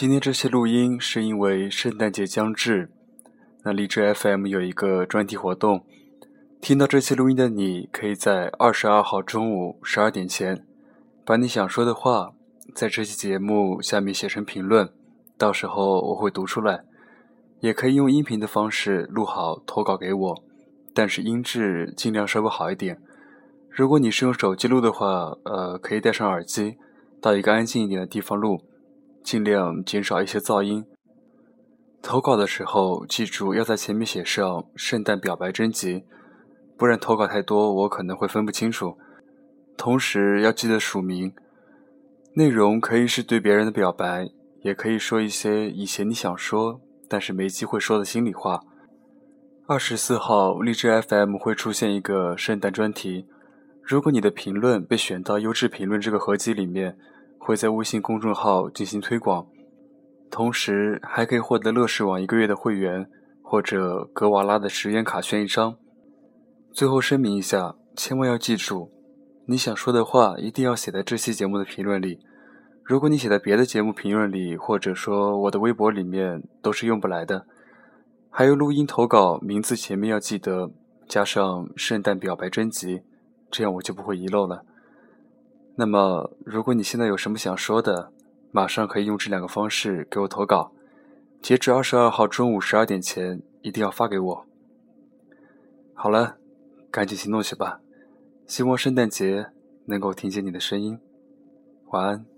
今天这些录音是因为圣诞节将至，那荔枝 FM 有一个专题活动，听到这期录音的你，可以在二十二号中午十二点前，把你想说的话在这期节目下面写成评论，到时候我会读出来。也可以用音频的方式录好投稿给我，但是音质尽量稍微好一点。如果你是用手机录的话，呃，可以戴上耳机，到一个安静一点的地方录。尽量减少一些噪音。投稿的时候，记住要在前面写上“圣诞表白征集”，不然投稿太多，我可能会分不清楚。同时要记得署名，内容可以是对别人的表白，也可以说一些以前你想说但是没机会说的心里话。二十四号荔枝 FM 会出现一个圣诞专题，如果你的评论被选到优质评论这个合集里面。会在微信公众号进行推广，同时还可以获得乐视网一个月的会员，或者格瓦拉的十元卡券一张。最后声明一下，千万要记住，你想说的话一定要写在这期节目的评论里。如果你写在别的节目评论里，或者说我的微博里面，都是用不来的。还有录音投稿，名字前面要记得加上“圣诞表白征集”，这样我就不会遗漏了。那么，如果你现在有什么想说的，马上可以用这两个方式给我投稿。截止二十二号中午十二点前，一定要发给我。好了，赶紧行动去吧！希望圣诞节能够听见你的声音。晚安。